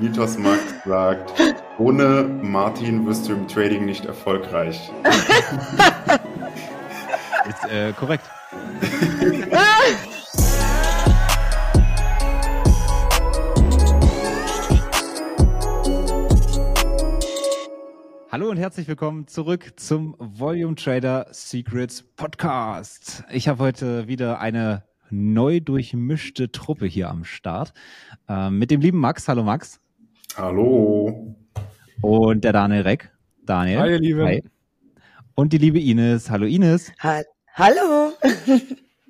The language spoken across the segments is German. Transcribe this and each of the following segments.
Mythos Max sagt, ohne Martin wirst du im Trading nicht erfolgreich. Ist äh, korrekt. Hallo und herzlich willkommen zurück zum Volume Trader Secrets Podcast. Ich habe heute wieder eine neu durchmischte Truppe hier am Start. Äh, mit dem lieben Max. Hallo Max. Hallo. Und der Daniel Reck. Daniel. Hi, liebe. Hi. Und die liebe Ines. Hallo Ines. Ha Hallo.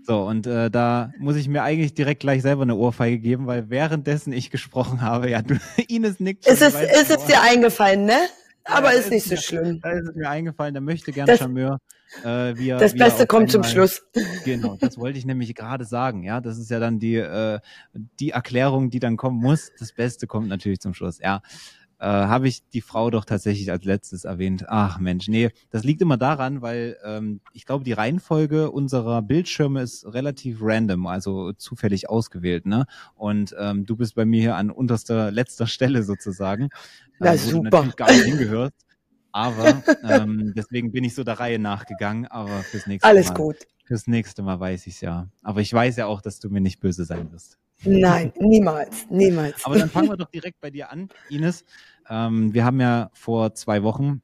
So, und äh, da muss ich mir eigentlich direkt gleich selber eine Ohrfeige geben, weil währenddessen ich gesprochen habe, ja, du, Ines nickt. Ist es, ist es dir eingefallen, ne? Aber ja, ist nicht so schlimm. Da ist es mir eingefallen, da möchte gerne das, Charmeur. Äh, wie er, das Beste kommt zum Schluss. Genau, das wollte ich nämlich gerade sagen. Ja, das ist ja dann die, äh, die Erklärung, die dann kommen muss. Das Beste kommt natürlich zum Schluss. Ja, äh, habe ich die Frau doch tatsächlich als letztes erwähnt. Ach Mensch, nee, das liegt immer daran, weil ähm, ich glaube, die Reihenfolge unserer Bildschirme ist relativ random, also zufällig ausgewählt, ne? Und ähm, du bist bei mir hier an unterster, letzter Stelle sozusagen. Na äh, super. Gar nicht hingehörst. Aber ähm, deswegen bin ich so der Reihe nachgegangen, aber fürs nächste Alles Mal. gut. Fürs nächste Mal weiß ich ja. Aber ich weiß ja auch, dass du mir nicht böse sein wirst. Nein, niemals, niemals. Aber dann fangen wir doch direkt bei dir an, Ines. Ähm, wir haben ja vor zwei Wochen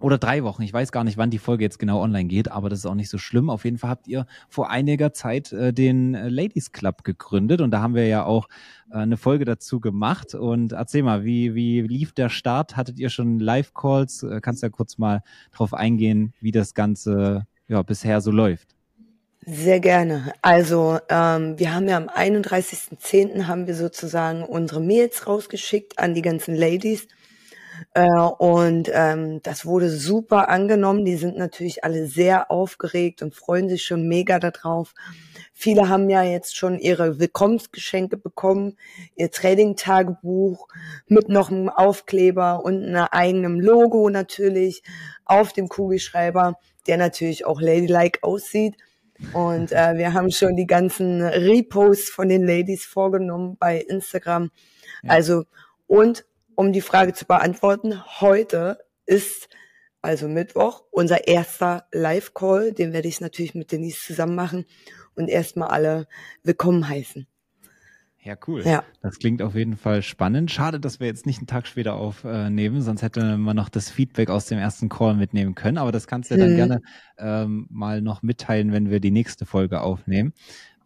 oder drei Wochen, ich weiß gar nicht, wann die Folge jetzt genau online geht, aber das ist auch nicht so schlimm. Auf jeden Fall habt ihr vor einiger Zeit äh, den äh, Ladies Club gegründet und da haben wir ja auch äh, eine Folge dazu gemacht. Und erzähl mal, wie, wie lief der Start? Hattet ihr schon Live-Calls? Äh, kannst ja kurz mal drauf eingehen, wie das Ganze ja, bisher so läuft? Sehr gerne. Also ähm, wir haben ja am 31.10. haben wir sozusagen unsere Mails rausgeschickt an die ganzen Ladies. Äh, und ähm, das wurde super angenommen. Die sind natürlich alle sehr aufgeregt und freuen sich schon mega darauf. Viele haben ja jetzt schon ihre Willkommensgeschenke bekommen, ihr Trading-Tagebuch mit noch einem Aufkleber und einem eigenen Logo natürlich auf dem Kugelschreiber, der natürlich auch ladylike aussieht. Und äh, wir haben schon die ganzen Reposts von den Ladies vorgenommen bei Instagram. Ja. Also, und um die Frage zu beantworten, heute ist also Mittwoch unser erster Live-Call. Den werde ich natürlich mit Denise zusammen machen und erstmal alle willkommen heißen. Ja, cool. Ja. Das klingt auf jeden Fall spannend. Schade, dass wir jetzt nicht einen Tag später aufnehmen, sonst hätte man noch das Feedback aus dem ersten Call mitnehmen können. Aber das kannst du ja dann mhm. gerne ähm, mal noch mitteilen, wenn wir die nächste Folge aufnehmen.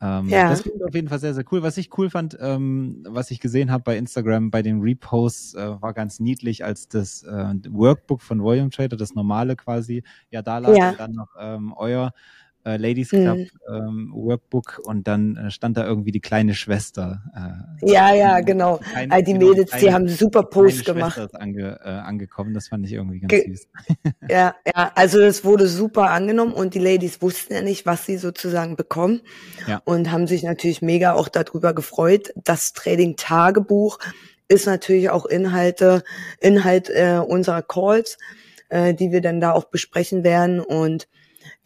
Ähm, ja. Das klingt auf jeden Fall sehr, sehr cool. Was ich cool fand, ähm, was ich gesehen habe bei Instagram, bei den Reposts, äh, war ganz niedlich, als das äh, Workbook von Volume Trader, das normale quasi, ja da lag ja. dann noch ähm, euer äh, Ladies Club mhm. ähm, Workbook und dann äh, stand da irgendwie die kleine Schwester. Äh, ja, ja, genau. Kleine, All die genau, Mädels, kleine, die haben super Post gemacht. Schwester ist ange, äh, angekommen, das fand ich irgendwie ganz Ge süß. ja, ja, also es wurde super angenommen und die Ladies wussten ja nicht, was sie sozusagen bekommen ja. und haben sich natürlich mega auch darüber gefreut. Das Trading Tagebuch ist natürlich auch Inhalte, Inhalt äh, unserer Calls, äh, die wir dann da auch besprechen werden und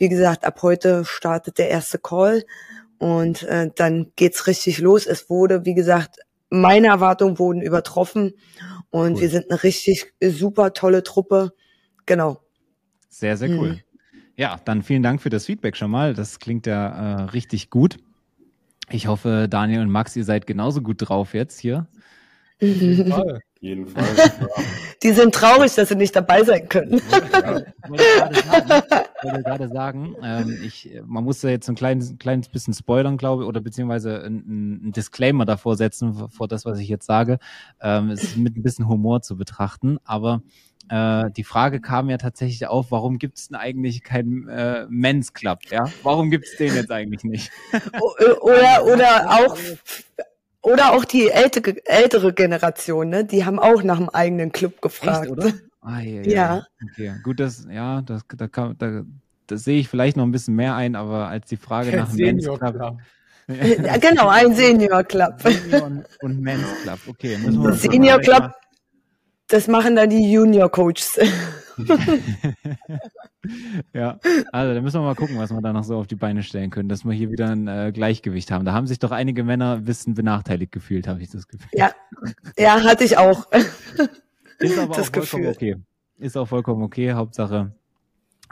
wie gesagt, ab heute startet der erste Call und äh, dann geht's richtig los. Es wurde, wie gesagt, meine Erwartungen wurden übertroffen und cool. wir sind eine richtig super tolle Truppe. Genau. Sehr, sehr cool. Mhm. Ja, dann vielen Dank für das Feedback schon mal. Das klingt ja äh, richtig gut. Ich hoffe, Daniel und Max, ihr seid genauso gut drauf jetzt hier. Jedenfalls. Die sind traurig, dass sie nicht dabei sein können. Ja, ich wollte gerade sagen, ähm, ich, man muss ja jetzt ein kleines, kleines bisschen spoilern, glaube ich, oder beziehungsweise ein, ein, Disclaimer davor setzen, vor das, was ich jetzt sage. Ähm, es ist mit ein bisschen Humor zu betrachten, aber äh, die Frage kam ja tatsächlich auf, warum gibt es denn eigentlich keinen äh, Men's Club? Ja? Warum gibt es den jetzt eigentlich nicht? oder, oder auch oder auch die ältere, ältere Generation, ne? Die haben auch nach einem eigenen Club gefragt. Echt, oder? Ah, ja, ja. ja. Okay. Gut, das, ja, das, da kann, da, das sehe ich vielleicht noch ein bisschen mehr ein, aber als die Frage nach dem Men's Club. ja, genau, ein Senior Club. Senior und, und Men's Club, okay. Senior Club, das machen dann die Junior Coaches. ja, also da müssen wir mal gucken, was wir da noch so auf die Beine stellen können, dass wir hier wieder ein äh, Gleichgewicht haben. Da haben sich doch einige Männer ein bisschen benachteiligt gefühlt, habe ich das Gefühl. Ja, ja, hatte ich auch. Ist aber das auch vollkommen Gefühl. okay. Ist auch vollkommen okay. Hauptsache,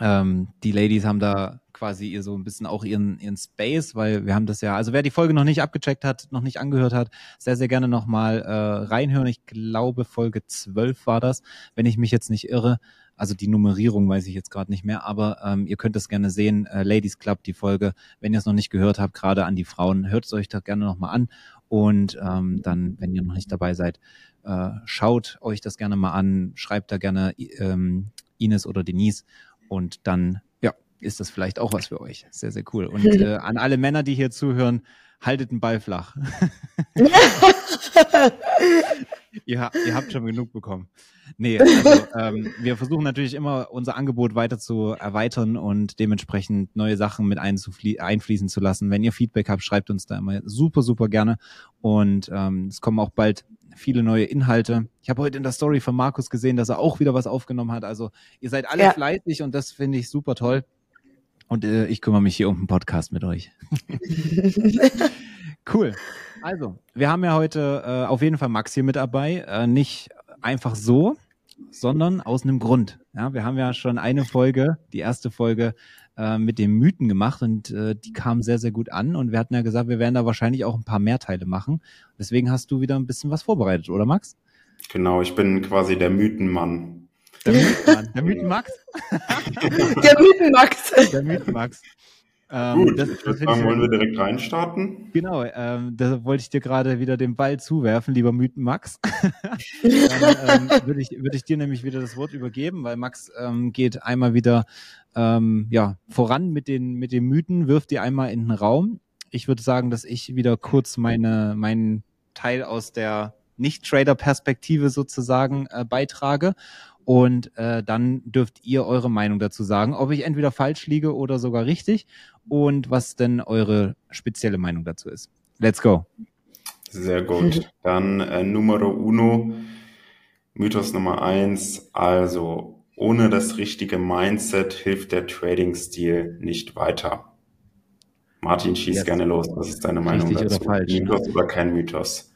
ähm, die Ladies haben da quasi ihr so ein bisschen auch ihren, ihren Space, weil wir haben das ja, also wer die Folge noch nicht abgecheckt hat, noch nicht angehört hat, sehr, sehr gerne nochmal äh, reinhören. Ich glaube, Folge 12 war das, wenn ich mich jetzt nicht irre. Also die Nummerierung weiß ich jetzt gerade nicht mehr, aber ähm, ihr könnt es gerne sehen. Äh, Ladies Club, die Folge, wenn ihr es noch nicht gehört habt, gerade an die Frauen, hört es euch da gerne nochmal an. Und ähm, dann, wenn ihr noch nicht dabei seid, äh, schaut euch das gerne mal an, schreibt da gerne ähm, Ines oder Denise und dann ja, ist das vielleicht auch was für euch. Sehr, sehr cool. Und äh, an alle Männer, die hier zuhören, haltet den Ball flach. ihr, ihr habt schon genug bekommen. Nee, also ähm, wir versuchen natürlich immer unser Angebot weiter zu erweitern und dementsprechend neue Sachen mit einfließen zu lassen. Wenn ihr Feedback habt, schreibt uns da immer super, super gerne. Und ähm, es kommen auch bald viele neue Inhalte. Ich habe heute in der Story von Markus gesehen, dass er auch wieder was aufgenommen hat. Also ihr seid alle ja. fleißig und das finde ich super toll. Und äh, ich kümmere mich hier um einen Podcast mit euch. cool. Also, wir haben ja heute äh, auf jeden Fall Max hier mit dabei. Äh, nicht einfach so, sondern aus einem Grund. Ja, wir haben ja schon eine Folge, die erste Folge äh, mit den Mythen gemacht und äh, die kam sehr, sehr gut an. Und wir hatten ja gesagt, wir werden da wahrscheinlich auch ein paar mehr Teile machen. Deswegen hast du wieder ein bisschen was vorbereitet, oder Max? Genau, ich bin quasi der Mythenmann. Der Mythenmann, der Mythenmax? der Mythenmax. Der Mythenmax. Ähm, Gut, das, ich würde sagen, wollen wir direkt reinstarten? Genau, ähm, da wollte ich dir gerade wieder den Ball zuwerfen, lieber Mythen Max. Dann ähm, würde ich, würd ich dir nämlich wieder das Wort übergeben, weil Max ähm, geht einmal wieder ähm, ja, voran mit den, mit den Mythen, wirft die einmal in den Raum. Ich würde sagen, dass ich wieder kurz meine, meinen Teil aus der Nicht-Trader-Perspektive sozusagen äh, beitrage und äh, dann dürft ihr eure Meinung dazu sagen, ob ich entweder falsch liege oder sogar richtig und was denn eure spezielle Meinung dazu ist. Let's go. Sehr gut. Dann äh, Numero uno, Mythos Nummer eins. Also, ohne das richtige Mindset hilft der Trading-Stil nicht weiter. Martin, schieß Jetzt. gerne los. Was ist deine Meinung Richtig dazu? Oder falsch, Mythos ne? oder kein Mythos?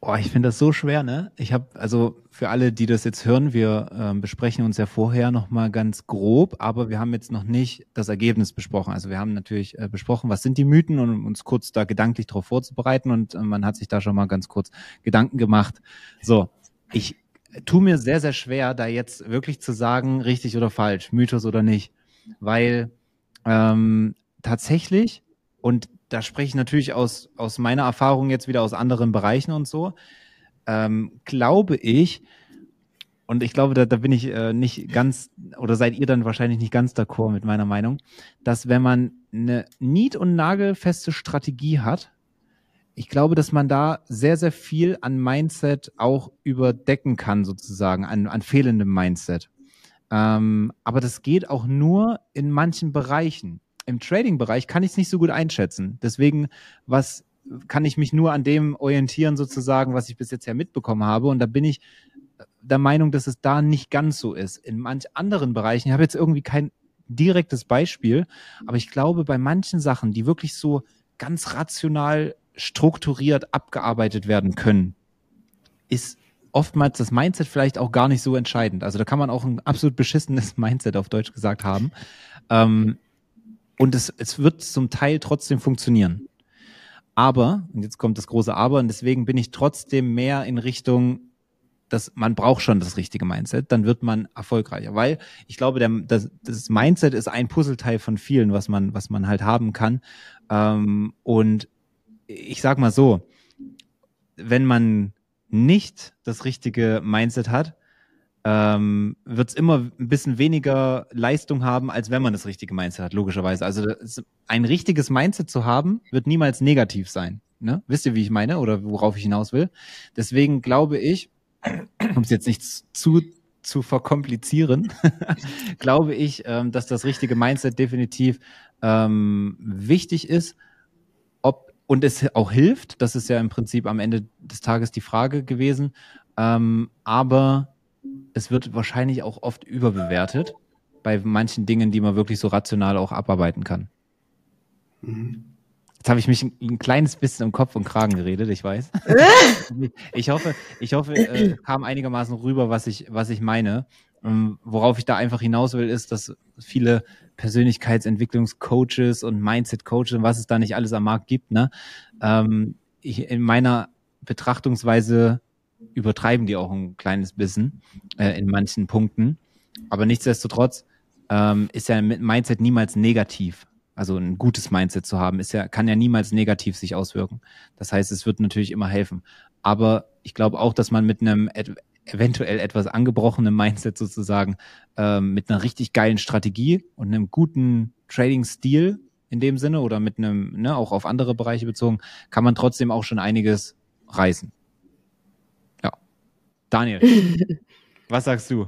Boah, ich finde das so schwer, ne? Ich habe also für alle, die das jetzt hören, wir ähm, besprechen uns ja vorher noch mal ganz grob, aber wir haben jetzt noch nicht das Ergebnis besprochen. Also wir haben natürlich äh, besprochen, was sind die Mythen und uns kurz da gedanklich darauf vorzubereiten und äh, man hat sich da schon mal ganz kurz Gedanken gemacht. So, ich tu mir sehr sehr schwer, da jetzt wirklich zu sagen, richtig oder falsch, Mythos oder nicht, weil ähm, tatsächlich und da spreche ich natürlich aus, aus meiner Erfahrung jetzt wieder aus anderen Bereichen und so, ähm, glaube ich, und ich glaube, da, da bin ich äh, nicht ganz, oder seid ihr dann wahrscheinlich nicht ganz d'accord mit meiner Meinung, dass wenn man eine nied- und nagelfeste Strategie hat, ich glaube, dass man da sehr, sehr viel an Mindset auch überdecken kann, sozusagen, an, an fehlendem Mindset. Ähm, aber das geht auch nur in manchen Bereichen im Trading-Bereich kann ich es nicht so gut einschätzen. Deswegen, was kann ich mich nur an dem orientieren, sozusagen, was ich bis jetzt ja mitbekommen habe. Und da bin ich der Meinung, dass es da nicht ganz so ist. In manch anderen Bereichen, ich habe jetzt irgendwie kein direktes Beispiel, aber ich glaube, bei manchen Sachen, die wirklich so ganz rational strukturiert abgearbeitet werden können, ist oftmals das Mindset vielleicht auch gar nicht so entscheidend. Also da kann man auch ein absolut beschissenes Mindset auf Deutsch gesagt haben. Ähm, und es, es wird zum Teil trotzdem funktionieren. Aber, und jetzt kommt das große Aber, und deswegen bin ich trotzdem mehr in Richtung, dass man braucht schon das richtige Mindset, dann wird man erfolgreicher. Weil ich glaube, der, das, das Mindset ist ein Puzzleteil von vielen, was man, was man halt haben kann. Ähm, und ich sag mal so, wenn man nicht das richtige Mindset hat, ähm, wird es immer ein bisschen weniger Leistung haben, als wenn man das richtige Mindset hat, logischerweise. Also ein richtiges Mindset zu haben, wird niemals negativ sein. Ne? Wisst ihr, wie ich meine oder worauf ich hinaus will? Deswegen glaube ich, um es jetzt nicht zu zu verkomplizieren, glaube ich, ähm, dass das richtige Mindset definitiv ähm, wichtig ist. Ob und es auch hilft, das ist ja im Prinzip am Ende des Tages die Frage gewesen. Ähm, aber das wird wahrscheinlich auch oft überbewertet bei manchen Dingen, die man wirklich so rational auch abarbeiten kann. Mhm. Jetzt habe ich mich ein, ein, kleines bisschen im Kopf und Kragen geredet, ich weiß. ich hoffe, ich hoffe, äh, kam einigermaßen rüber, was ich, was ich meine. Ähm, worauf ich da einfach hinaus will, ist, dass viele Persönlichkeitsentwicklungscoaches und Mindset-Coaches und was es da nicht alles am Markt gibt, ne, ähm, ich, in meiner Betrachtungsweise übertreiben die auch ein kleines bisschen äh, in manchen Punkten. Aber nichtsdestotrotz ähm, ist ja mit Mindset niemals negativ. Also ein gutes Mindset zu haben, ist ja, kann ja niemals negativ sich auswirken. Das heißt, es wird natürlich immer helfen. Aber ich glaube auch, dass man mit einem eventuell etwas angebrochenen Mindset sozusagen, ähm, mit einer richtig geilen Strategie und einem guten Trading-Stil in dem Sinne oder mit einem, ne, auch auf andere Bereiche bezogen, kann man trotzdem auch schon einiges reißen. Daniel, was sagst du?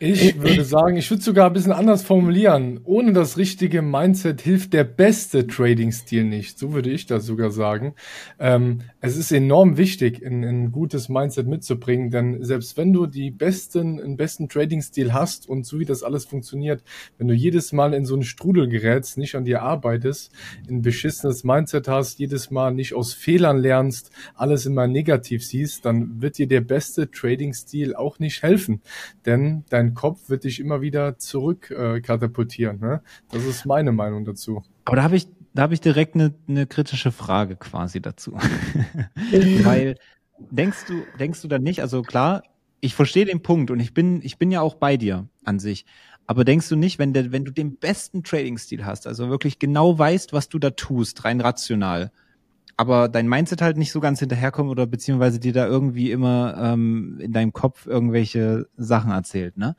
Ich würde sagen, ich würde sogar ein bisschen anders formulieren. Ohne das richtige Mindset hilft der beste Trading-Stil nicht. So würde ich das sogar sagen. Ähm, es ist enorm wichtig, ein, ein, gutes Mindset mitzubringen, denn selbst wenn du die besten, einen besten Trading-Stil hast und so wie das alles funktioniert, wenn du jedes Mal in so einen Strudel gerätst, nicht an dir arbeitest, ein beschissenes Mindset hast, jedes Mal nicht aus Fehlern lernst, alles immer negativ siehst, dann wird dir der beste Trading-Stil auch nicht helfen. Denn dein Kopf wird dich immer wieder zurück äh, katapultieren. Ne? Das ist meine Meinung dazu. Aber da habe ich, da habe ich direkt eine, eine kritische Frage quasi dazu. Weil denkst du, denkst du dann nicht, also klar, ich verstehe den Punkt und ich bin, ich bin ja auch bei dir an sich. Aber denkst du nicht, wenn, der, wenn du den besten Trading-Stil hast, also wirklich genau weißt, was du da tust, rein rational, aber dein Mindset halt nicht so ganz hinterherkommt oder beziehungsweise dir da irgendwie immer ähm, in deinem Kopf irgendwelche Sachen erzählt, ne?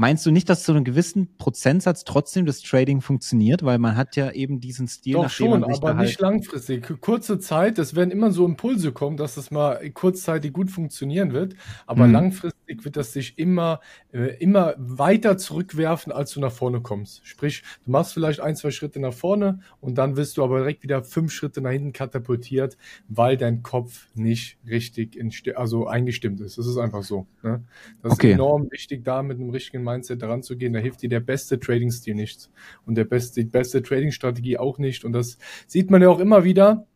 Meinst du nicht, dass zu einem gewissen Prozentsatz trotzdem das Trading funktioniert, weil man hat ja eben diesen Stil, Doch schon, aber nicht halt langfristig. Kurze Zeit, es werden immer so Impulse kommen, dass es mal kurzzeitig gut funktionieren wird, aber mhm. langfristig wird das sich immer äh, immer weiter zurückwerfen, als du nach vorne kommst. Sprich, du machst vielleicht ein, zwei Schritte nach vorne und dann wirst du aber direkt wieder fünf Schritte nach hinten katapultiert, weil dein Kopf nicht richtig also eingestimmt ist. Das ist einfach so. Ne? Das okay. ist enorm wichtig, da mit einem richtigen Mindset daran zu gehen, da hilft dir der beste Trading-Stil nichts. Und der beste, die beste Trading-Strategie auch nicht. Und das sieht man ja auch immer wieder,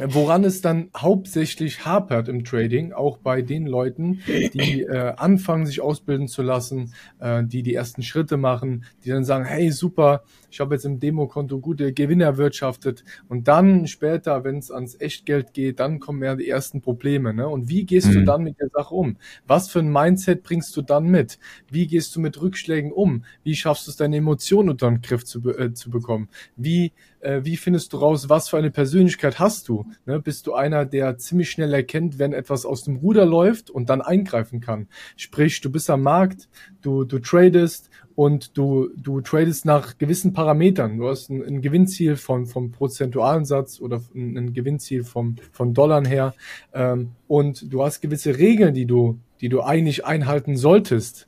Woran es dann hauptsächlich hapert im Trading, auch bei den Leuten, die äh, anfangen, sich ausbilden zu lassen, äh, die die ersten Schritte machen, die dann sagen, hey, super, ich habe jetzt im Demokonto gute Gewinne erwirtschaftet und dann später, wenn es ans Echtgeld geht, dann kommen ja die ersten Probleme. Ne? Und wie gehst mhm. du dann mit der Sache um? Was für ein Mindset bringst du dann mit? Wie gehst du mit Rückschlägen um? Wie schaffst du es, deine Emotionen unter den Griff zu, äh, zu bekommen? Wie äh, wie findest du raus, was für eine Persönlichkeit hast du? Ne? Bist du einer, der ziemlich schnell erkennt, wenn etwas aus dem Ruder läuft und dann eingreifen kann? Sprich, du bist am Markt, du, du tradest und du, du tradest nach gewissen Parametern. Du hast ein, ein Gewinnziel vom, vom prozentualen Satz oder ein, ein Gewinnziel vom, von Dollar her ähm, und du hast gewisse Regeln, die du, die du eigentlich einhalten solltest.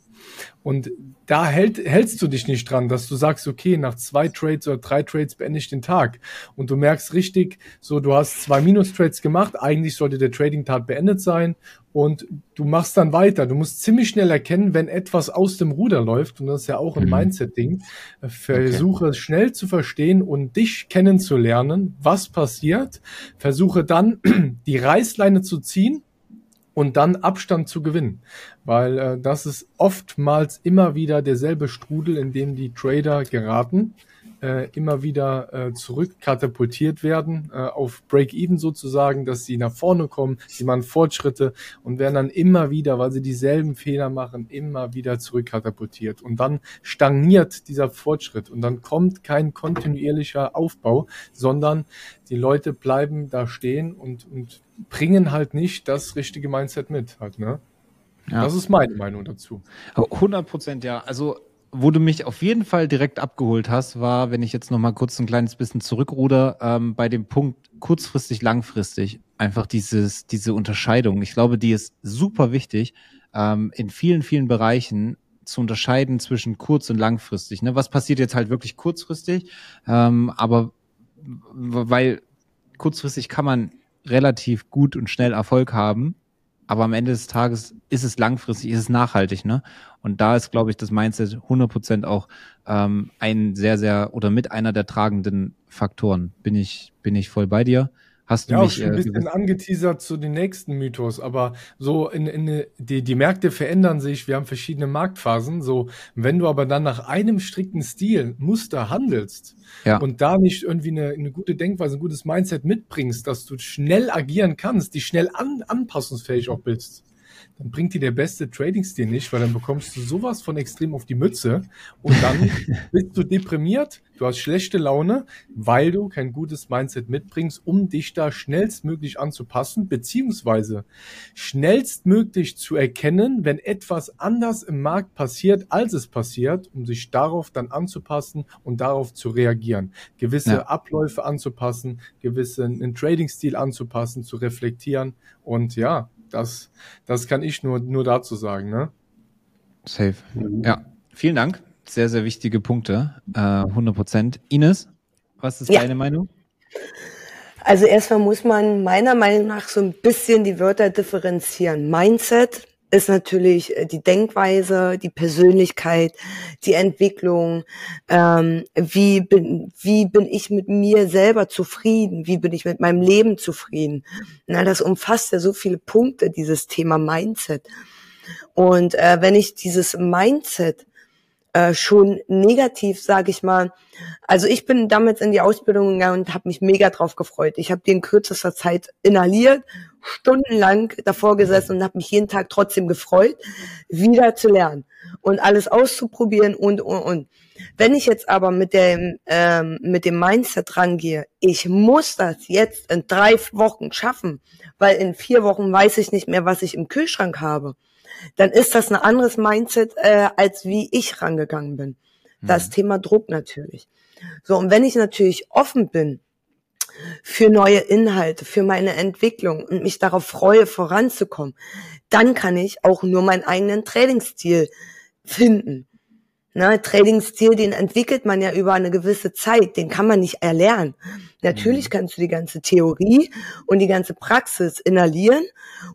Und da hält, hältst du dich nicht dran, dass du sagst, okay, nach zwei Trades oder drei Trades beende ich den Tag. Und du merkst richtig, so du hast zwei Minus-Trades gemacht, eigentlich sollte der Trading-Tag beendet sein und du machst dann weiter. Du musst ziemlich schnell erkennen, wenn etwas aus dem Ruder läuft, und das ist ja auch ein mhm. Mindset-Ding. Versuche okay. schnell zu verstehen und dich kennenzulernen, was passiert. Versuche dann die Reißleine zu ziehen und dann Abstand zu gewinnen. Weil äh, das ist oftmals immer wieder derselbe Strudel, in dem die Trader geraten, äh, immer wieder äh, zurückkatapultiert werden, äh, auf Break-Even sozusagen, dass sie nach vorne kommen, sie machen Fortschritte und werden dann immer wieder, weil sie dieselben Fehler machen, immer wieder zurückkatapultiert. Und dann stagniert dieser Fortschritt und dann kommt kein kontinuierlicher Aufbau, sondern die Leute bleiben da stehen und, und bringen halt nicht das richtige Mindset mit halt, ne? Ja. Das ist meine Meinung dazu. 100 Prozent, ja. Also wo du mich auf jeden Fall direkt abgeholt hast, war, wenn ich jetzt noch mal kurz ein kleines bisschen zurückruder, ähm, bei dem Punkt kurzfristig, langfristig. Einfach dieses, diese Unterscheidung. Ich glaube, die ist super wichtig, ähm, in vielen, vielen Bereichen zu unterscheiden zwischen kurz- und langfristig. Ne? Was passiert jetzt halt wirklich kurzfristig? Ähm, aber weil kurzfristig kann man relativ gut und schnell Erfolg haben, aber am Ende des Tages ist es langfristig, ist es nachhaltig, ne? Und da ist, glaube ich, das Mindset 100% auch ähm, ein sehr, sehr oder mit einer der tragenden Faktoren. Bin ich, bin ich voll bei dir. Hast du ja, mich, auch schon ein äh, bisschen angeteasert zu den nächsten Mythos, aber so in, in die, die Märkte verändern sich, wir haben verschiedene Marktphasen. So, wenn du aber dann nach einem strikten Stil, Muster handelst ja. und da nicht irgendwie eine, eine gute Denkweise, ein gutes Mindset mitbringst, dass du schnell agieren kannst, die schnell an, anpassungsfähig auch bist, dann bringt dir der beste Trading-Stil nicht, weil dann bekommst du sowas von extrem auf die Mütze und dann bist du deprimiert, du hast schlechte Laune, weil du kein gutes Mindset mitbringst, um dich da schnellstmöglich anzupassen, beziehungsweise schnellstmöglich zu erkennen, wenn etwas anders im Markt passiert, als es passiert, um sich darauf dann anzupassen und darauf zu reagieren. Gewisse ja. Abläufe anzupassen, gewisse einen Trading-Stil anzupassen, zu reflektieren und ja, das, das kann ich nur, nur dazu sagen, ne? Safe. Mhm. Ja, vielen Dank. Sehr, sehr wichtige Punkte. Äh, 100 Prozent. Ines, was ist ja. deine Meinung? Also erstmal muss man meiner Meinung nach so ein bisschen die Wörter differenzieren. Mindset ist natürlich äh, die Denkweise, die Persönlichkeit, die Entwicklung. Ähm, wie bin wie bin ich mit mir selber zufrieden? Wie bin ich mit meinem Leben zufrieden? Na, das umfasst ja so viele Punkte dieses Thema Mindset. Und äh, wenn ich dieses Mindset äh, schon negativ, sage ich mal. Also ich bin damals in die Ausbildung gegangen und habe mich mega drauf gefreut. Ich habe die in kürzester Zeit inhaliert, stundenlang davor gesessen und habe mich jeden Tag trotzdem gefreut, wieder zu lernen und alles auszuprobieren und und und. Wenn ich jetzt aber mit dem ähm, mit dem Mindset rangehe, ich muss das jetzt in drei Wochen schaffen, weil in vier Wochen weiß ich nicht mehr, was ich im Kühlschrank habe dann ist das ein anderes Mindset, äh, als wie ich rangegangen bin. Das mhm. Thema Druck natürlich. So, und wenn ich natürlich offen bin für neue Inhalte, für meine Entwicklung und mich darauf freue, voranzukommen, dann kann ich auch nur meinen eigenen Trainingsstil finden. Ne, Trainingsstil, den entwickelt man ja über eine gewisse Zeit, den kann man nicht erlernen. Natürlich mhm. kannst du die ganze Theorie und die ganze Praxis inhalieren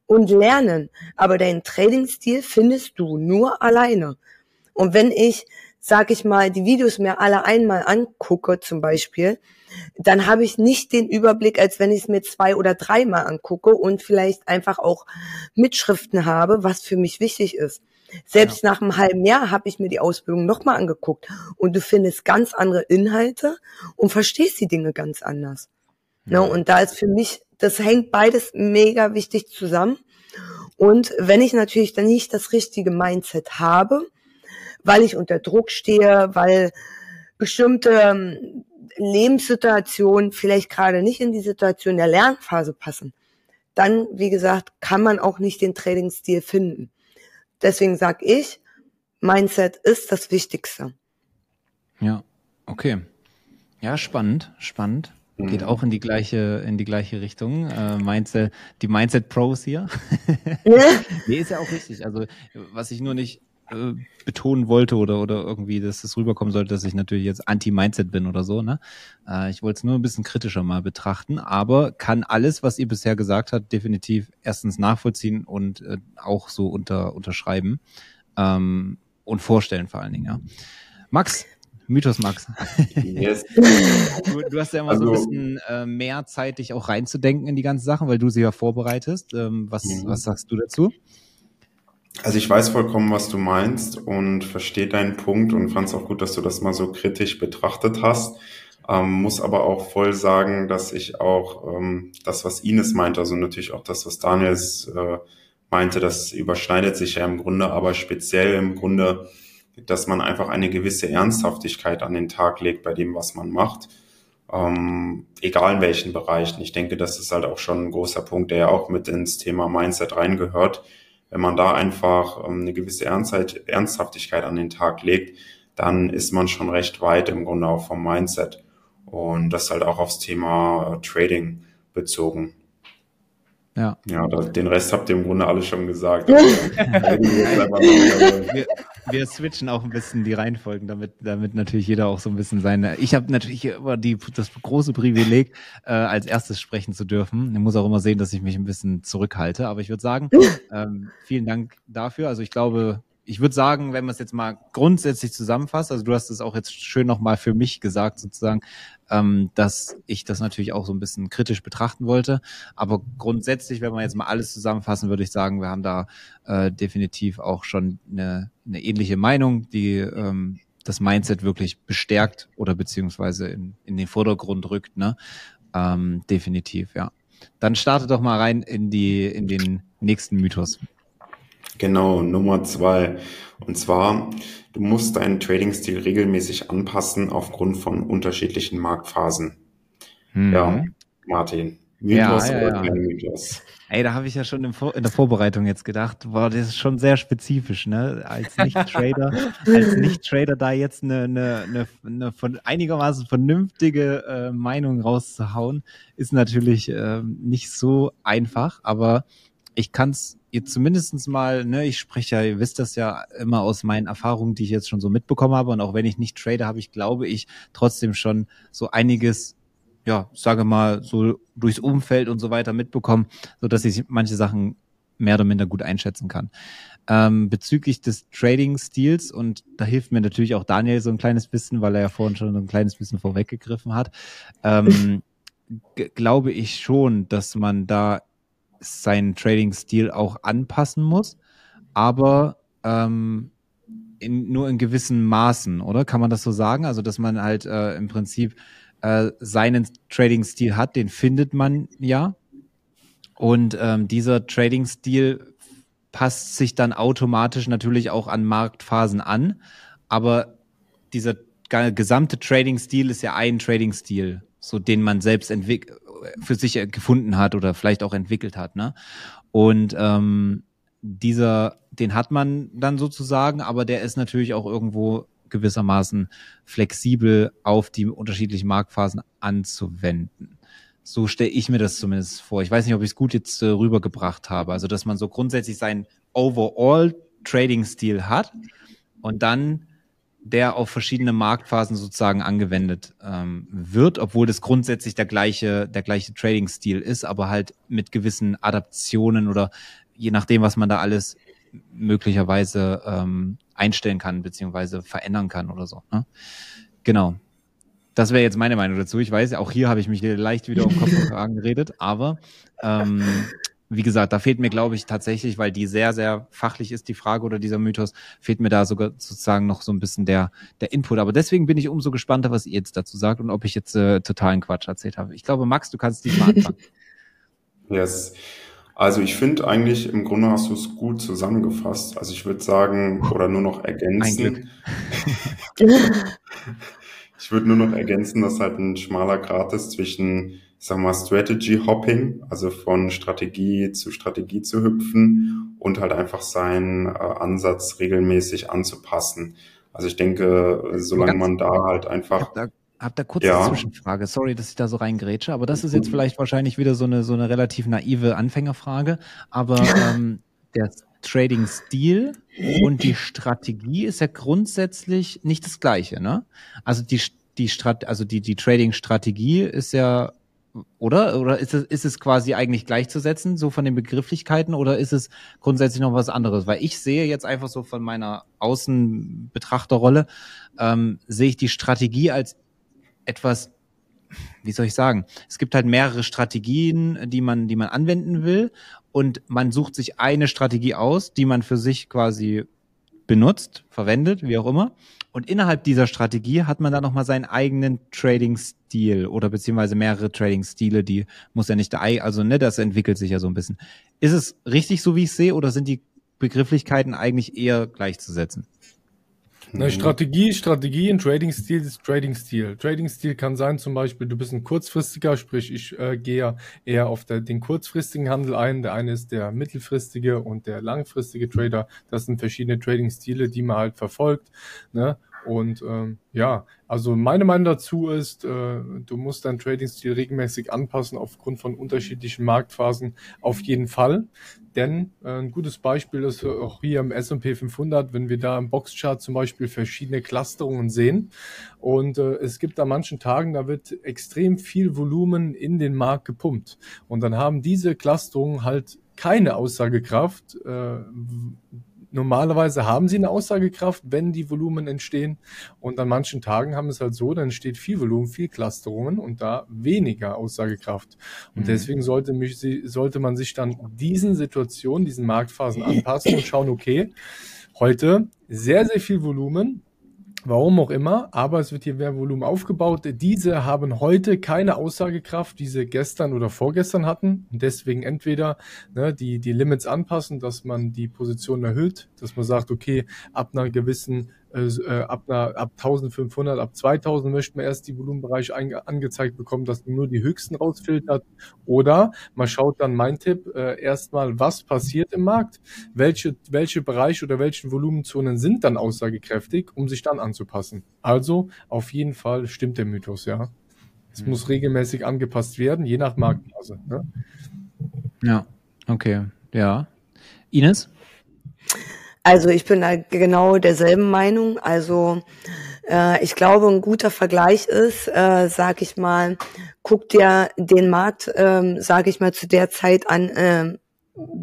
und lernen, aber deinen Trainingsstil findest du nur alleine. Und wenn ich, sag ich mal, die Videos mir alle einmal angucke, zum Beispiel, dann habe ich nicht den Überblick, als wenn ich es mir zwei oder dreimal angucke und vielleicht einfach auch Mitschriften habe, was für mich wichtig ist. Selbst ja. nach einem halben Jahr habe ich mir die Ausbildung nochmal angeguckt und du findest ganz andere Inhalte und verstehst die Dinge ganz anders. Ne, ja. Ne? Und da ist für mich, das hängt beides mega wichtig zusammen. Und wenn ich natürlich dann nicht das richtige Mindset habe, weil ich unter Druck stehe, weil bestimmte ähm, Lebenssituationen vielleicht gerade nicht in die Situation der Lernphase passen, dann, wie gesagt, kann man auch nicht den Trainingsstil finden. Deswegen sag ich, Mindset ist das Wichtigste. Ja, okay. Ja, spannend, spannend. Geht mhm. auch in die gleiche, in die gleiche Richtung. Äh, Mindset, die Mindset Pros hier. Ja. nee, ist ja auch richtig. Also, was ich nur nicht äh, betonen wollte oder, oder irgendwie, dass das rüberkommen sollte, dass ich natürlich jetzt Anti-Mindset bin oder so, ne? Äh, ich wollte es nur ein bisschen kritischer mal betrachten, aber kann alles, was ihr bisher gesagt habt, definitiv erstens nachvollziehen und äh, auch so unter, unterschreiben ähm, und vorstellen vor allen Dingen, ja. Max, Mythos Max. Yes. du, du, hast ja immer also, so ein also bisschen äh, mehr Zeit, dich auch reinzudenken in die ganzen Sachen, weil du sie ja vorbereitest. Ähm, was, mhm. was sagst du dazu? Also ich weiß vollkommen, was du meinst und verstehe deinen Punkt und fand es auch gut, dass du das mal so kritisch betrachtet hast. Ähm, muss aber auch voll sagen, dass ich auch ähm, das, was Ines meinte, also natürlich auch das, was Daniel äh, meinte, das überschneidet sich ja im Grunde, aber speziell im Grunde, dass man einfach eine gewisse Ernsthaftigkeit an den Tag legt bei dem, was man macht. Ähm, egal in welchen Bereichen. Ich denke, das ist halt auch schon ein großer Punkt, der ja auch mit ins Thema Mindset reingehört wenn man da einfach ähm, eine gewisse Ernstheit, Ernsthaftigkeit an den Tag legt, dann ist man schon recht weit im Grunde auch vom Mindset. Und das halt auch aufs Thema Trading bezogen. Ja. Ja, das, den Rest habt ihr im Grunde alle schon gesagt. Also, wir, wir switchen auch ein bisschen die Reihenfolgen, damit, damit natürlich jeder auch so ein bisschen seine. Ich habe natürlich immer die, das große Privileg, äh, als erstes sprechen zu dürfen. Ich muss auch immer sehen, dass ich mich ein bisschen zurückhalte. Aber ich würde sagen, ähm, vielen Dank dafür. Also ich glaube, ich würde sagen, wenn man es jetzt mal grundsätzlich zusammenfasst, also du hast es auch jetzt schön nochmal für mich gesagt, sozusagen, ähm, dass ich das natürlich auch so ein bisschen kritisch betrachten wollte. Aber grundsätzlich, wenn man jetzt mal alles zusammenfassen, würde ich sagen, wir haben da äh, definitiv auch schon eine, eine ähnliche Meinung, die ähm, das Mindset wirklich bestärkt oder beziehungsweise in, in den Vordergrund rückt. Ne? Ähm, definitiv, ja. Dann starte doch mal rein in die in den nächsten Mythos. Genau, Nummer zwei. Und zwar, du musst deinen Trading-Stil regelmäßig anpassen aufgrund von unterschiedlichen Marktphasen. Mhm. Ja, Martin. Mythos ja, ja, oder kein Mythos? Ey, da habe ich ja schon in der Vorbereitung jetzt gedacht, boah, das ist schon sehr spezifisch, ne? Als Nicht-Trader, als Nicht-Trader da jetzt eine, eine, eine, eine von einigermaßen vernünftige äh, Meinung rauszuhauen, ist natürlich äh, nicht so einfach, aber ich kann es jetzt zumindestens mal, ne, ich spreche ja, ihr wisst das ja immer aus meinen Erfahrungen, die ich jetzt schon so mitbekommen habe. Und auch wenn ich nicht trade, habe ich, glaube ich, trotzdem schon so einiges, ja, sage mal, so durchs Umfeld und so weiter mitbekommen, so dass ich manche Sachen mehr oder minder gut einschätzen kann. Ähm, bezüglich des Trading-Stils, und da hilft mir natürlich auch Daniel so ein kleines bisschen, weil er ja vorhin schon so ein kleines bisschen vorweggegriffen hat, ähm, glaube ich schon, dass man da seinen Trading-Stil auch anpassen muss, aber ähm, in, nur in gewissen Maßen, oder? Kann man das so sagen? Also, dass man halt äh, im Prinzip äh, seinen Trading-Stil hat, den findet man ja. Und ähm, dieser Trading-Stil passt sich dann automatisch natürlich auch an Marktphasen an. Aber dieser gesamte Trading-Stil ist ja ein Trading-Stil, so den man selbst entwickelt für sich gefunden hat oder vielleicht auch entwickelt hat. Ne? Und ähm, dieser, den hat man dann sozusagen, aber der ist natürlich auch irgendwo gewissermaßen flexibel auf die unterschiedlichen Marktphasen anzuwenden. So stelle ich mir das zumindest vor. Ich weiß nicht, ob ich es gut jetzt äh, rübergebracht habe. Also, dass man so grundsätzlich seinen Overall Trading-Stil hat und dann der auf verschiedene Marktphasen sozusagen angewendet ähm, wird, obwohl das grundsätzlich der gleiche, der gleiche Trading-Stil ist, aber halt mit gewissen Adaptionen oder je nachdem, was man da alles möglicherweise ähm, einstellen kann, beziehungsweise verändern kann oder so. Ne? Genau. Das wäre jetzt meine Meinung dazu. Ich weiß, auch hier habe ich mich leicht wieder um Kopf und Kragen geredet, aber ähm, wie gesagt, da fehlt mir, glaube ich, tatsächlich, weil die sehr, sehr fachlich ist, die Frage oder dieser Mythos, fehlt mir da sogar sozusagen noch so ein bisschen der, der Input. Aber deswegen bin ich umso gespannter, was ihr jetzt dazu sagt und ob ich jetzt äh, totalen Quatsch erzählt habe. Ich glaube, Max, du kannst diesmal anfangen. Yes. Also ich finde eigentlich, im Grunde hast du es gut zusammengefasst. Also ich würde sagen, oder nur noch ergänzen. ich würde nur noch ergänzen, dass halt ein schmaler Grat ist zwischen ich sag mal, Strategy Hopping, also von Strategie zu Strategie zu hüpfen und halt einfach seinen äh, Ansatz regelmäßig anzupassen. Also ich denke, solange man da halt einfach. Hab da, kurz ja. eine Zwischenfrage. Sorry, dass ich da so reingrätsche, aber das ist jetzt vielleicht wahrscheinlich wieder so eine, so eine relativ naive Anfängerfrage. Aber ähm, der Trading-Stil und die Strategie ist ja grundsätzlich nicht das Gleiche, ne? Also die, die Strat also die, die Trading-Strategie ist ja oder? Oder ist es, ist es quasi eigentlich gleichzusetzen, so von den Begrifflichkeiten, oder ist es grundsätzlich noch was anderes? Weil ich sehe jetzt einfach so von meiner Außenbetrachterrolle, ähm, sehe ich die Strategie als etwas, wie soll ich sagen? Es gibt halt mehrere Strategien, die man, die man anwenden will, und man sucht sich eine Strategie aus, die man für sich quasi benutzt, verwendet, wie auch immer. Und innerhalb dieser Strategie hat man dann nochmal seinen eigenen Trading-Stil oder beziehungsweise mehrere Trading-Stile, die muss ja nicht der, also ne, das entwickelt sich ja so ein bisschen. Ist es richtig so, wie ich sehe, oder sind die Begrifflichkeiten eigentlich eher gleichzusetzen? Na, mhm. Strategie, Strategie und Trading-Stil ist Trading-Stil. Trading-Stil kann sein, zum Beispiel, du bist ein kurzfristiger, sprich, ich äh, gehe eher auf der, den kurzfristigen Handel ein. Der eine ist der mittelfristige und der langfristige Trader. Das sind verschiedene Trading-Stile, die man halt verfolgt. Ne? Und ähm, ja, also meine Meinung dazu ist, äh, du musst deinen Trading-Stil regelmäßig anpassen aufgrund von unterschiedlichen Marktphasen auf jeden Fall. Denn äh, ein gutes Beispiel ist auch hier im S&P 500, wenn wir da im Boxchart zum Beispiel verschiedene Clusterungen sehen. Und äh, es gibt an manchen Tagen, da wird extrem viel Volumen in den Markt gepumpt. Und dann haben diese Clusterungen halt keine Aussagekraft. Äh, normalerweise haben sie eine Aussagekraft, wenn die Volumen entstehen. Und an manchen Tagen haben es halt so, dann entsteht viel Volumen, viel Clusterungen und da weniger Aussagekraft. Und mhm. deswegen sollte, mich, sollte man sich dann diesen Situationen, diesen Marktphasen anpassen und schauen, okay, heute sehr, sehr viel Volumen, Warum auch immer, aber es wird hier mehr Volumen aufgebaut. Diese haben heute keine Aussagekraft, die sie gestern oder vorgestern hatten. Und deswegen entweder ne, die, die Limits anpassen, dass man die Position erhöht, dass man sagt, okay, ab einer gewissen äh, äh, ab, einer, ab 1500, ab 2000 möchte man erst die Volumenbereiche angezeigt bekommen, dass man nur die höchsten rausfiltert. Oder man schaut dann, mein Tipp, äh, erstmal, was passiert im Markt, welche, welche Bereiche oder welche Volumenzonen sind dann aussagekräftig, um sich dann anzupassen. Also auf jeden Fall stimmt der Mythos, ja. Es mhm. muss regelmäßig angepasst werden, je nach Marktphase. Ne? Ja, okay, ja. Ines? Also ich bin da genau derselben Meinung. Also äh, ich glaube, ein guter Vergleich ist, äh, sag ich mal, guck dir den Markt, ähm, sag ich mal, zu der Zeit an, äh,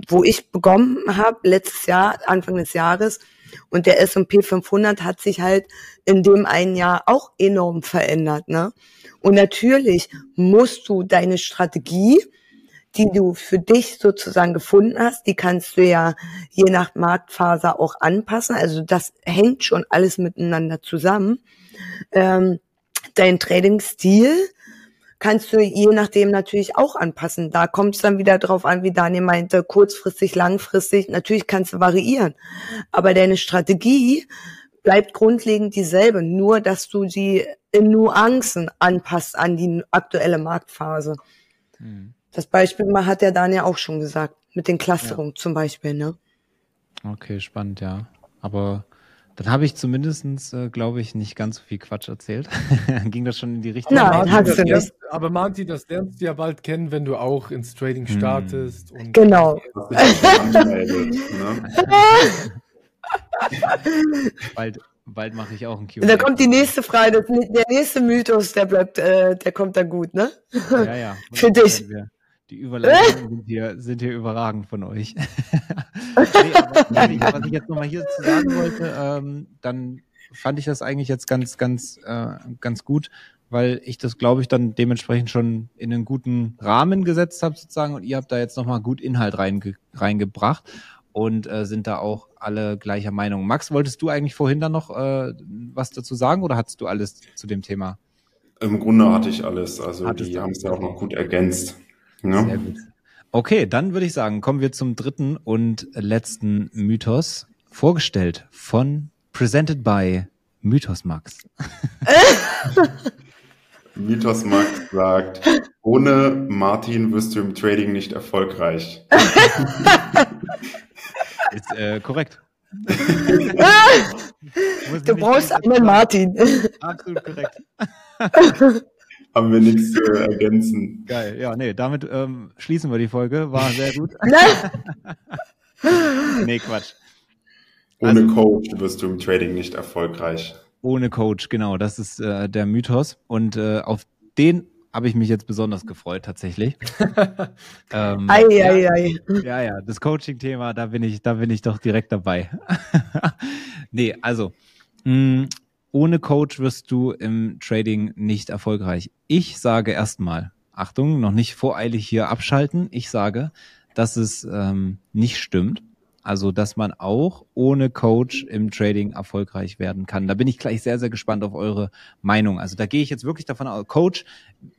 wo ich begonnen habe, letztes Jahr, Anfang des Jahres. Und der S&P 500 hat sich halt in dem einen Jahr auch enorm verändert. Ne? Und natürlich musst du deine Strategie die du für dich sozusagen gefunden hast, die kannst du ja je nach Marktphase auch anpassen. Also das hängt schon alles miteinander zusammen. Ähm, dein Trading-Stil kannst du je nachdem natürlich auch anpassen. Da kommt es dann wieder drauf an, wie Daniel meinte, kurzfristig, langfristig. Natürlich kannst du variieren, aber deine Strategie bleibt grundlegend dieselbe, nur dass du sie in Nuancen anpasst an die aktuelle Marktphase. Hm. Das Beispiel mal hat der Daniel auch schon gesagt, mit den Clusterungen ja. zum Beispiel, ne? Okay, spannend, ja. Aber dann habe ich zumindestens, äh, glaube ich, nicht ganz so viel Quatsch erzählt. Ging das schon in die richtige Nein, hast du nicht. Aber Marti, das lernst du ja bald kennen, wenn du auch ins Trading hm. startest. Hm. genau. bald, bald mache ich auch ein Q. Da kommt die nächste Frage, der nächste Mythos, der bleibt, äh, der kommt da gut, ne? Ja, ja. Für dich. Wir, die Überleitungen sind hier, sind hier überragend von euch. nee, aber, was ich jetzt nochmal hier zu sagen wollte, ähm, dann fand ich das eigentlich jetzt ganz, ganz, äh, ganz gut, weil ich das, glaube ich, dann dementsprechend schon in einen guten Rahmen gesetzt habe sozusagen und ihr habt da jetzt nochmal gut Inhalt reinge reingebracht und äh, sind da auch alle gleicher Meinung. Max, wolltest du eigentlich vorhin dann noch äh, was dazu sagen oder hattest du alles zu dem Thema? Im Grunde hatte ich alles. Also Hattest die haben es ja auch noch gut ergänzt. Ja. Sehr gut. Okay, dann würde ich sagen, kommen wir zum dritten und letzten Mythos. Vorgestellt von Presented by Mythos Max. Mythos Max sagt, ohne Martin wirst du im Trading nicht erfolgreich. Ist äh, korrekt. du brauchst einen Martin. Absolut korrekt haben wir nichts zu ergänzen. Geil, ja, nee, damit ähm, schließen wir die Folge. War sehr gut. nee, Quatsch. Ohne also, Coach wirst du im Trading nicht erfolgreich. Ohne Coach, genau, das ist äh, der Mythos. Und äh, auf den habe ich mich jetzt besonders gefreut, tatsächlich. ähm, ei, ei, ei. Ja, ja, das Coaching-Thema, da bin ich, da bin ich doch direkt dabei. nee, also, mh, mm, ohne Coach wirst du im Trading nicht erfolgreich. Ich sage erstmal, Achtung, noch nicht voreilig hier abschalten. Ich sage, dass es ähm, nicht stimmt. Also, dass man auch ohne Coach im Trading erfolgreich werden kann. Da bin ich gleich sehr, sehr gespannt auf eure Meinung. Also, da gehe ich jetzt wirklich davon aus, Coach,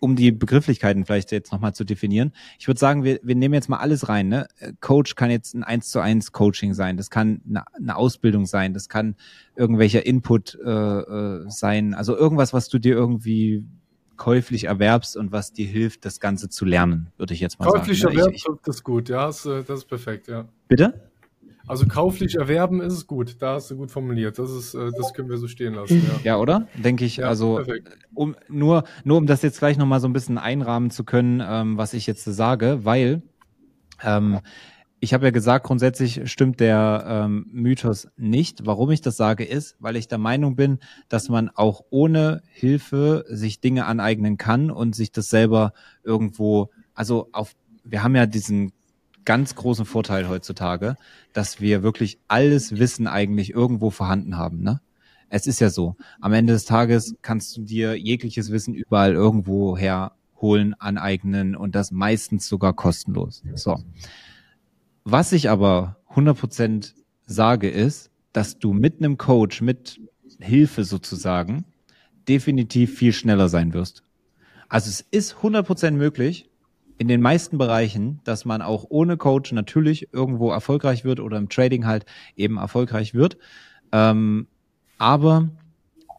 um die Begrifflichkeiten vielleicht jetzt nochmal zu definieren. Ich würde sagen, wir, wir nehmen jetzt mal alles rein. Ne? Coach kann jetzt ein 1 zu 1 Coaching sein. Das kann eine, eine Ausbildung sein. Das kann irgendwelcher Input äh, äh, sein. Also irgendwas, was du dir irgendwie käuflich erwerbst und was dir hilft, das Ganze zu lernen, würde ich jetzt mal käuflich sagen. Käuflich erwerbst, das ist gut, ja, das, das ist perfekt, ja. Bitte? Also kauflich erwerben ist es gut, da hast du gut formuliert. Das ist, äh, das können wir so stehen lassen. Ja, ja oder? Denke ich. Ja, also um nur, nur um das jetzt gleich nochmal so ein bisschen einrahmen zu können, ähm, was ich jetzt sage, weil ähm, ich habe ja gesagt, grundsätzlich stimmt der ähm, Mythos nicht. Warum ich das sage, ist, weil ich der Meinung bin, dass man auch ohne Hilfe sich Dinge aneignen kann und sich das selber irgendwo, also auf, wir haben ja diesen ganz großen Vorteil heutzutage, dass wir wirklich alles Wissen eigentlich irgendwo vorhanden haben. Ne? Es ist ja so. Am Ende des Tages kannst du dir jegliches Wissen überall irgendwo herholen, aneignen und das meistens sogar kostenlos. So. Was ich aber 100% sage ist, dass du mit einem Coach, mit Hilfe sozusagen, definitiv viel schneller sein wirst. Also es ist 100% möglich, in den meisten Bereichen, dass man auch ohne Coach natürlich irgendwo erfolgreich wird oder im Trading halt eben erfolgreich wird. Ähm, aber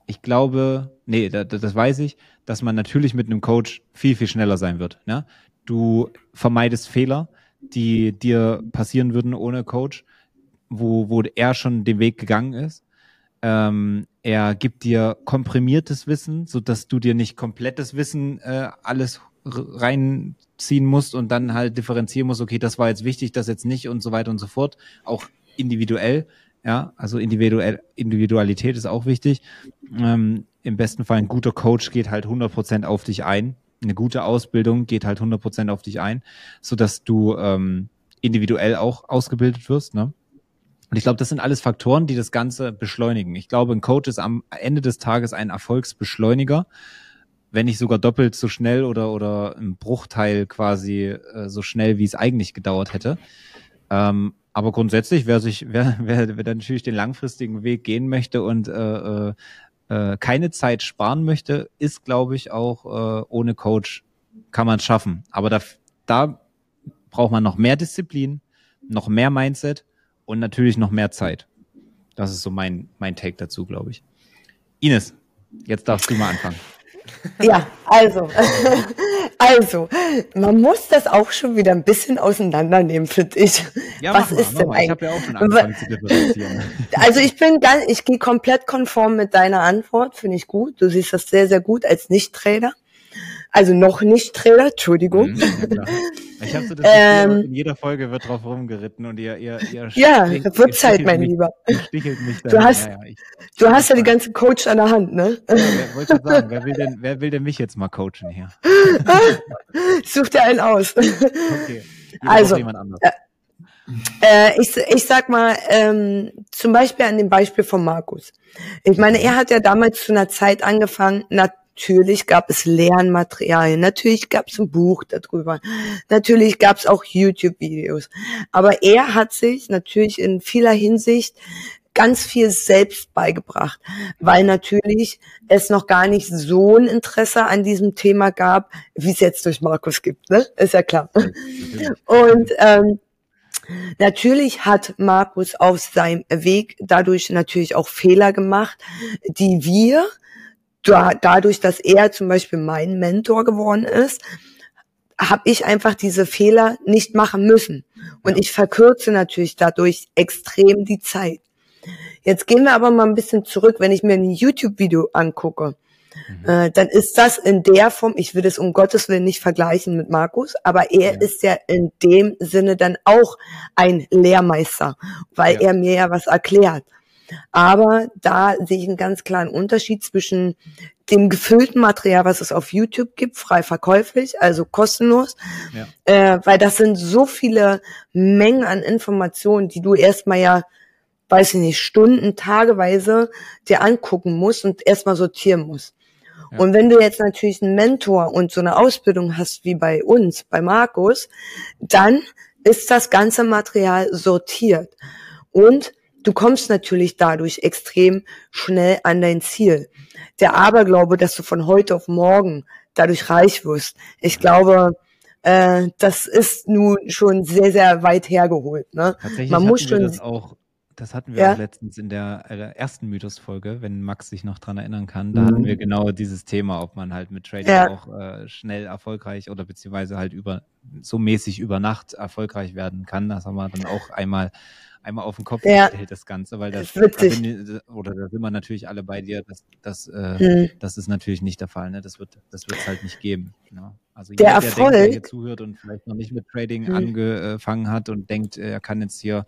ich glaube, nee, das, das weiß ich, dass man natürlich mit einem Coach viel, viel schneller sein wird. Ne? Du vermeidest Fehler die dir passieren würden ohne Coach, wo, wo er schon den Weg gegangen ist. Ähm, er gibt dir komprimiertes Wissen, so dass du dir nicht komplettes Wissen äh, alles reinziehen musst und dann halt differenzieren musst, okay, das war jetzt wichtig, das jetzt nicht und so weiter und so fort. Auch individuell, ja, also individuell, Individualität ist auch wichtig. Ähm, Im besten Fall ein guter Coach geht halt 100% auf dich ein eine gute Ausbildung geht halt 100% auf dich ein, so dass du ähm, individuell auch ausgebildet wirst. Ne? Und ich glaube, das sind alles Faktoren, die das Ganze beschleunigen. Ich glaube, ein Coach ist am Ende des Tages ein Erfolgsbeschleuniger, wenn nicht sogar doppelt so schnell oder, oder im Bruchteil quasi äh, so schnell, wie es eigentlich gedauert hätte. Ähm, aber grundsätzlich, wer sich, wer, wer, wer natürlich den langfristigen Weg gehen möchte und äh, äh, äh, keine Zeit sparen möchte, ist, glaube ich, auch äh, ohne Coach kann man schaffen. Aber da, da braucht man noch mehr Disziplin, noch mehr Mindset und natürlich noch mehr Zeit. Das ist so mein, mein Take dazu, glaube ich. Ines, jetzt darfst du mal anfangen. Ja, also, also, man muss das auch schon wieder ein bisschen auseinandernehmen, finde ich. Ja, Was mal, ist denn eigentlich? Ich habe ja. Also ich bin ganz, ich gehe komplett konform mit deiner Antwort, finde ich gut. Du siehst das sehr, sehr gut als Nicht-Trader. Also noch nicht Trailer, Entschuldigung. Mhm, ich habe so das ähm, in jeder Folge wird drauf rumgeritten und ihr, ihr, ihr Ja, wird Zeit, mein mich, Lieber. Du hast, ja, ja, ich, du hast ja die ganzen Coach an der Hand, ne? Ja, wer, wollte sagen, wer will, denn, wer will denn mich jetzt mal coachen hier? Such dir einen aus. Okay. Also, äh, äh, ich, ich sag mal, ähm, zum Beispiel an dem Beispiel von Markus. Ich meine, er hat ja damals zu einer Zeit angefangen, na, Natürlich gab es Lernmaterialien, natürlich gab es ein Buch darüber, natürlich gab es auch YouTube-Videos. Aber er hat sich natürlich in vieler Hinsicht ganz viel selbst beigebracht, weil natürlich es noch gar nicht so ein Interesse an diesem Thema gab, wie es jetzt durch Markus gibt, ne? Ist ja klar. Und ähm, Natürlich hat Markus auf seinem Weg dadurch natürlich auch Fehler gemacht, die wir da, dadurch, dass er zum Beispiel mein Mentor geworden ist, habe ich einfach diese Fehler nicht machen müssen. Und ja. ich verkürze natürlich dadurch extrem die Zeit. Jetzt gehen wir aber mal ein bisschen zurück, wenn ich mir ein YouTube-Video angucke. Mhm. Äh, dann ist das in der Form, ich will es um Gottes Willen nicht vergleichen mit Markus, aber er ja. ist ja in dem Sinne dann auch ein Lehrmeister, weil ja. er mir ja was erklärt. Aber da sehe ich einen ganz klaren Unterschied zwischen dem gefüllten Material, was es auf YouTube gibt, frei verkäuflich, also kostenlos, ja. äh, weil das sind so viele Mengen an Informationen, die du erstmal ja, weiß ich nicht, Stunden, tageweise dir angucken musst und erstmal sortieren musst. Ja. Und wenn du jetzt natürlich einen Mentor und so eine Ausbildung hast wie bei uns, bei Markus, dann ist das ganze Material sortiert. Und Du kommst natürlich dadurch extrem schnell an dein Ziel. Der Aberglaube, dass du von heute auf morgen dadurch reich wirst, ich glaube, äh, das ist nun schon sehr, sehr weit hergeholt. Ne? Tatsächlich Man muss schon. Das auch Das hatten wir ja? auch letztens in der, der ersten Mythos-Folge, wenn Max sich noch dran erinnern kann. Da mhm. hatten wir genau dieses Thema, ob man halt mit Trading ja. auch äh, schnell erfolgreich oder beziehungsweise halt über so mäßig über Nacht erfolgreich werden kann. Das haben wir dann auch einmal einmal auf den Kopf ja. gestellt, das Ganze, weil das, das da oder da sind wir natürlich alle bei dir, das, das, äh, mhm. das ist natürlich nicht der Fall. Ne? Das wird das wird es halt nicht geben. Ne? Also der jeder, Erfolg, der, denkt, der hier zuhört und vielleicht noch nicht mit Trading mhm. angefangen hat und denkt, er kann jetzt hier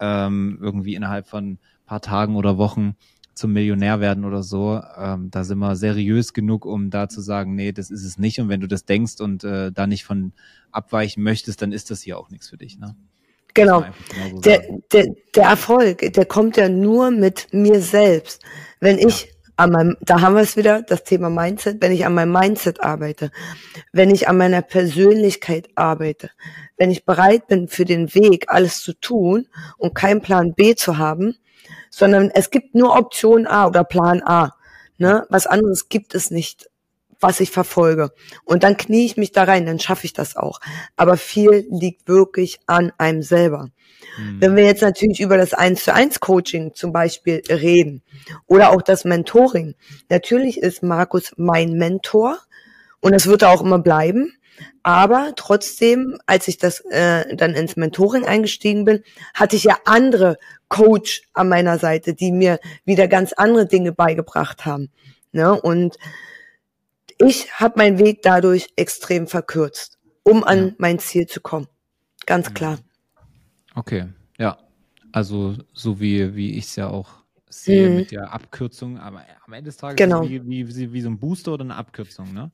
ähm, irgendwie innerhalb von paar Tagen oder Wochen zum Millionär werden oder so. Ähm, da sind wir seriös genug, um da zu sagen, nee, das ist es nicht. Und wenn du das denkst und äh, da nicht von abweichen möchtest, dann ist das hier auch nichts für dich. Ne? Genau. Der, der, der Erfolg, der kommt ja nur mit mir selbst. Wenn ich ja. An meinem, da haben wir es wieder, das Thema Mindset, wenn ich an meinem Mindset arbeite, wenn ich an meiner Persönlichkeit arbeite, wenn ich bereit bin, für den Weg alles zu tun und keinen Plan B zu haben, sondern es gibt nur Option A oder Plan A. Ne? Was anderes gibt es nicht, was ich verfolge. Und dann knie ich mich da rein, dann schaffe ich das auch. Aber viel liegt wirklich an einem selber. Mhm. Wenn wir jetzt natürlich über das 1 zu 1 Coaching zum Beispiel reden oder auch das Mentoring. Natürlich ist Markus mein Mentor und das wird er auch immer bleiben. Aber trotzdem, als ich das äh, dann ins Mentoring eingestiegen bin, hatte ich ja andere Coach an meiner Seite, die mir wieder ganz andere Dinge beigebracht haben. Ne? Und ich habe meinen Weg dadurch extrem verkürzt, um an ja. mein Ziel zu kommen. Ganz klar. Okay, ja. Also so wie, wie ich es ja auch sehe mhm. mit der Abkürzung, aber am Ende des Tages genau. wie, wie, wie, wie so ein Booster oder eine Abkürzung, ne?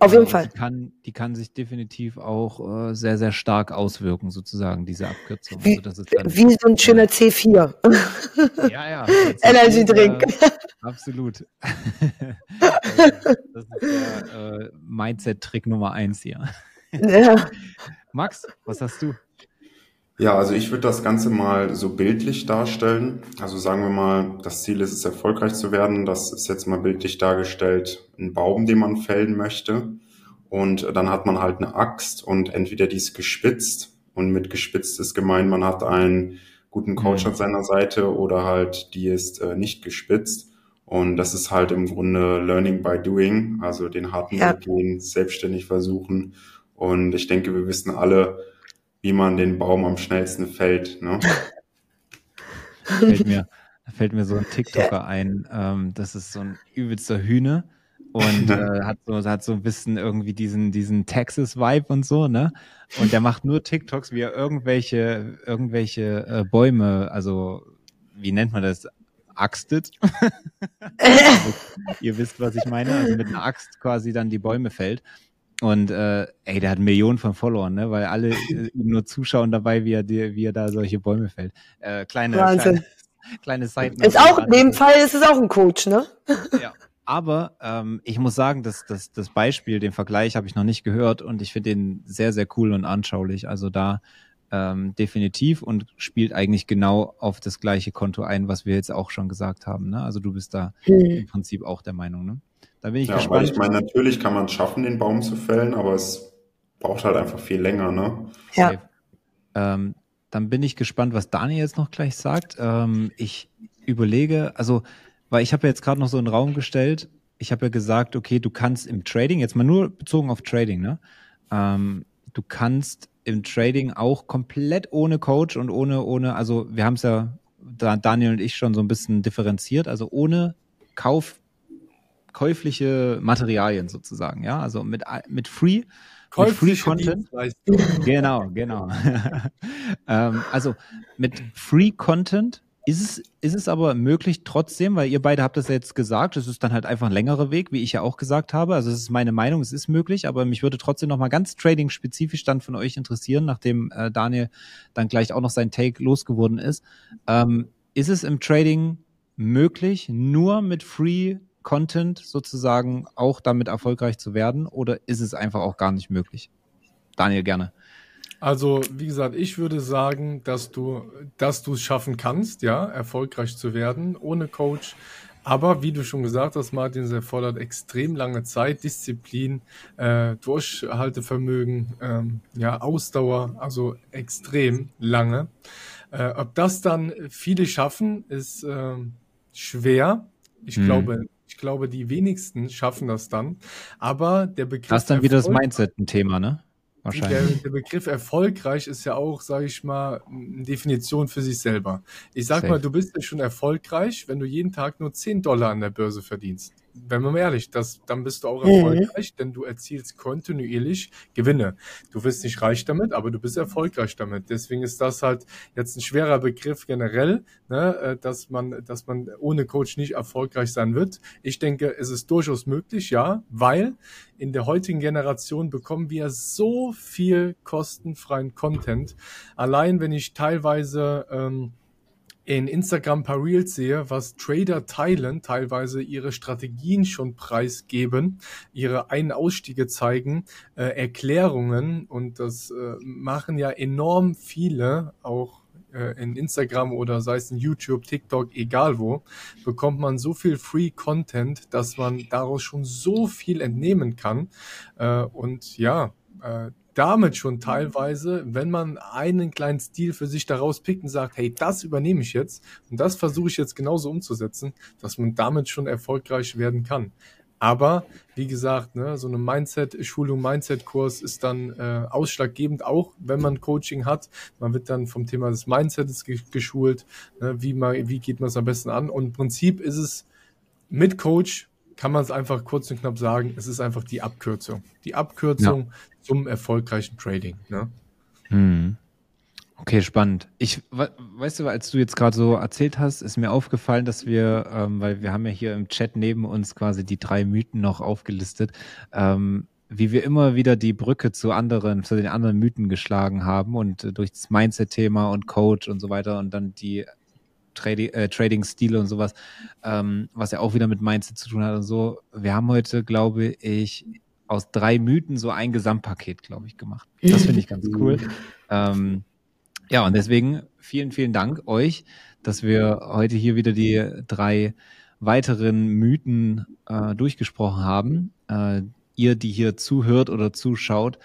Auf jeden Fall. Die kann, die kann sich definitiv auch äh, sehr, sehr stark auswirken, sozusagen, diese Abkürzung. Wie, also wie so ein schöner C4. Ja, ja. Energy Drink. Äh, absolut. das ist der äh, Mindset-Trick Nummer eins hier. Ja. Max, was hast du? Ja, also ich würde das Ganze mal so bildlich darstellen. Also sagen wir mal, das Ziel ist es, erfolgreich zu werden. Das ist jetzt mal bildlich dargestellt, ein Baum, den man fällen möchte. Und dann hat man halt eine Axt und entweder die ist gespitzt und mit gespitzt ist gemeint, man hat einen guten Coach mhm. an seiner Seite oder halt die ist äh, nicht gespitzt. Und das ist halt im Grunde Learning by Doing, also den harten ja. Weg gehen, selbstständig versuchen. Und ich denke, wir wissen alle, wie man den Baum am schnellsten fällt. Ne? fällt mir, da fällt mir so ein TikToker ein. Ähm, das ist so ein übelster Hühne und äh, hat so hat so ein bisschen irgendwie diesen diesen Texas Vibe und so ne und der macht nur TikToks wie er irgendwelche irgendwelche äh, Bäume also wie nennt man das axtet also, ihr wisst was ich meine also mit einer Axt quasi dann die Bäume fällt und äh, ey, der hat Millionen von Followern, ne? Weil alle äh, nur zuschauen dabei, wie er, wie er da solche Bäume fällt. Äh, kleine, Wahnsinn. kleine, kleine Seiten. Ist auch, in dem Fall ist es auch ein Coach, ne? Ja. Aber ähm, ich muss sagen, dass das, das Beispiel, den Vergleich habe ich noch nicht gehört und ich finde den sehr, sehr cool und anschaulich. Also da ähm, definitiv und spielt eigentlich genau auf das gleiche Konto ein, was wir jetzt auch schon gesagt haben. Ne? Also du bist da hm. im Prinzip auch der Meinung, ne? Da bin ich ja, gespannt. Weil ich meine, natürlich kann man es schaffen, den Baum zu fällen, aber es braucht halt einfach viel länger, ne? Ja. Ähm, dann bin ich gespannt, was Daniel jetzt noch gleich sagt. Ähm, ich überlege, also, weil ich habe ja jetzt gerade noch so einen Raum gestellt. Ich habe ja gesagt, okay, du kannst im Trading, jetzt mal nur bezogen auf Trading, ne? Ähm, du kannst im Trading auch komplett ohne Coach und ohne, ohne, also wir haben es ja Daniel und ich schon so ein bisschen differenziert, also ohne Kauf käufliche Materialien sozusagen, ja, also mit, mit Free, mit Free Content. Genau, genau. ähm, also mit Free Content ist es, ist es aber möglich trotzdem, weil ihr beide habt das ja jetzt gesagt, es ist dann halt einfach ein längerer Weg, wie ich ja auch gesagt habe. Also es ist meine Meinung, es ist möglich, aber mich würde trotzdem nochmal ganz trading-spezifisch dann von euch interessieren, nachdem äh, Daniel dann gleich auch noch sein Take losgeworden ist. Ähm, ist es im Trading möglich, nur mit Free Content sozusagen auch damit erfolgreich zu werden oder ist es einfach auch gar nicht möglich? Daniel, gerne. Also, wie gesagt, ich würde sagen, dass du, dass du es schaffen kannst, ja, erfolgreich zu werden, ohne Coach. Aber wie du schon gesagt hast, Martin, es erfordert extrem lange Zeit, Disziplin, äh, Durchhaltevermögen, ähm, ja, Ausdauer, also extrem lange. Äh, ob das dann viele schaffen, ist äh, schwer. Ich hm. glaube, ich glaube, die wenigsten schaffen das dann. Aber der Begriff. Das ist dann wieder das Mindset ein Thema, ne? Wahrscheinlich. Der, der, Begriff erfolgreich ist ja auch, sage ich mal, eine Definition für sich selber. Ich sag Safe. mal, du bist ja schon erfolgreich, wenn du jeden Tag nur 10 Dollar an der Börse verdienst wenn man mal ehrlich, das, dann bist du auch mhm. erfolgreich, denn du erzielst kontinuierlich Gewinne. Du wirst nicht reich damit, aber du bist erfolgreich damit. Deswegen ist das halt jetzt ein schwerer Begriff generell, ne, äh, dass man, dass man ohne Coach nicht erfolgreich sein wird. Ich denke, es ist durchaus möglich, ja, weil in der heutigen Generation bekommen wir so viel kostenfreien Content. Allein wenn ich teilweise ähm, in Instagram paar Reels sehe, was Trader teilen, teilweise ihre Strategien schon preisgeben, ihre Ein-Ausstiege zeigen, äh, Erklärungen und das äh, machen ja enorm viele, auch äh, in Instagram oder sei es in YouTube, TikTok, egal wo, bekommt man so viel Free Content, dass man daraus schon so viel entnehmen kann. Äh, und ja, äh, damit schon teilweise, wenn man einen kleinen Stil für sich daraus pickt und sagt, hey, das übernehme ich jetzt und das versuche ich jetzt genauso umzusetzen, dass man damit schon erfolgreich werden kann. Aber wie gesagt, ne, so eine Mindset-Schulung, Mindset-Kurs ist dann äh, ausschlaggebend, auch wenn man Coaching hat. Man wird dann vom Thema des Mindsets geschult, ne, wie, man, wie geht man es am besten an. Und im Prinzip ist es mit Coach kann man es einfach kurz und knapp sagen, es ist einfach die Abkürzung. Die Abkürzung ja. zum erfolgreichen Trading. Ne? Hm. Okay, spannend. Ich, weißt du, als du jetzt gerade so erzählt hast, ist mir aufgefallen, dass wir, ähm, weil wir haben ja hier im Chat neben uns quasi die drei Mythen noch aufgelistet, ähm, wie wir immer wieder die Brücke zu anderen, zu den anderen Mythen geschlagen haben und äh, durch das Mindset-Thema und Coach und so weiter und dann die Trading, äh, Trading-Stile und sowas, ähm, was ja auch wieder mit Mindset zu tun hat und so. Wir haben heute, glaube ich, aus drei Mythen so ein Gesamtpaket, glaube ich, gemacht. Das finde ich ganz cool. ähm, ja, und deswegen vielen, vielen Dank euch, dass wir heute hier wieder die drei weiteren Mythen äh, durchgesprochen haben. Äh, ihr, die hier zuhört oder zuschaut,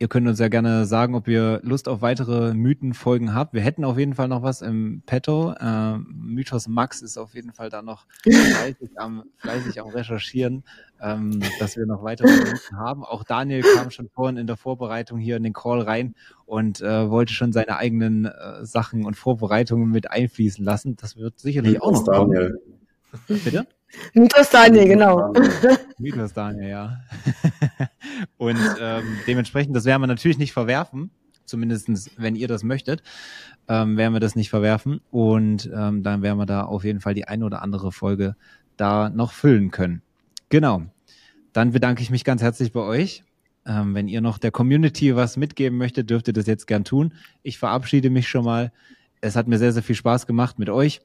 Ihr könnt uns ja gerne sagen, ob ihr Lust auf weitere Mythenfolgen habt. Wir hätten auf jeden Fall noch was im Petto. Äh, Mythos Max ist auf jeden Fall da noch fleißig am, fleißig am Recherchieren, ähm, dass wir noch weitere Mythen haben. Auch Daniel kam schon vorhin in der Vorbereitung hier in den Call rein und äh, wollte schon seine eigenen äh, Sachen und Vorbereitungen mit einfließen lassen. Das wird sicherlich auch noch Daniel. kommen. Bitte? Mythos Daniel, genau. Mythos Daniel, ja. Und ähm, dementsprechend, das werden wir natürlich nicht verwerfen, zumindestens wenn ihr das möchtet, ähm, werden wir das nicht verwerfen. Und ähm, dann werden wir da auf jeden Fall die eine oder andere Folge da noch füllen können. Genau. Dann bedanke ich mich ganz herzlich bei euch. Ähm, wenn ihr noch der Community was mitgeben möchtet, dürft ihr das jetzt gern tun. Ich verabschiede mich schon mal. Es hat mir sehr, sehr viel Spaß gemacht mit euch.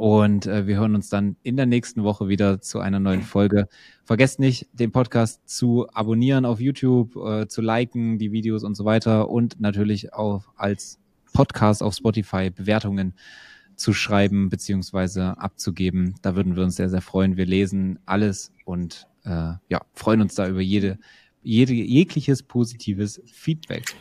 Und äh, wir hören uns dann in der nächsten Woche wieder zu einer neuen Folge. Vergesst nicht, den Podcast zu abonnieren auf YouTube, äh, zu liken, die Videos und so weiter und natürlich auch als Podcast auf Spotify Bewertungen zu schreiben beziehungsweise abzugeben. Da würden wir uns sehr, sehr freuen. Wir lesen alles und äh, ja, freuen uns da über jede, jede jegliches positives Feedback.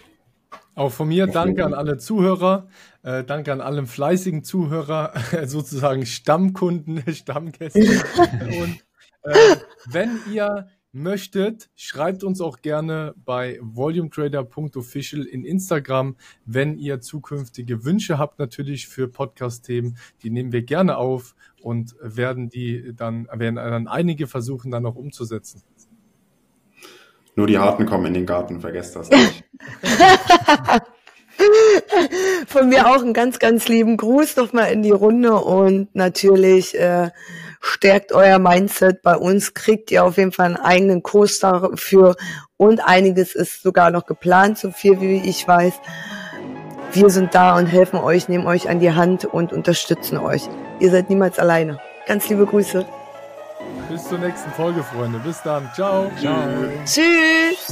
Auch von mir danke an alle Zuhörer, äh, danke an alle fleißigen Zuhörer, sozusagen Stammkunden, Stammgäste. Und äh, wenn ihr möchtet, schreibt uns auch gerne bei volumetrader.official in Instagram, wenn ihr zukünftige Wünsche habt natürlich für Podcast-Themen, die nehmen wir gerne auf und werden die dann, werden dann einige versuchen dann noch umzusetzen. Nur die Harten kommen in den Garten, vergesst das nicht. Von mir auch einen ganz, ganz lieben Gruß nochmal in die Runde und natürlich äh, stärkt euer Mindset. Bei uns kriegt ihr auf jeden Fall einen eigenen Kurs dafür und einiges ist sogar noch geplant, so viel wie ich weiß. Wir sind da und helfen euch, nehmen euch an die Hand und unterstützen euch. Ihr seid niemals alleine. Ganz liebe Grüße. Bis zur nächsten Folge, Freunde. Bis dann. Ciao. Ciao. Tschüss.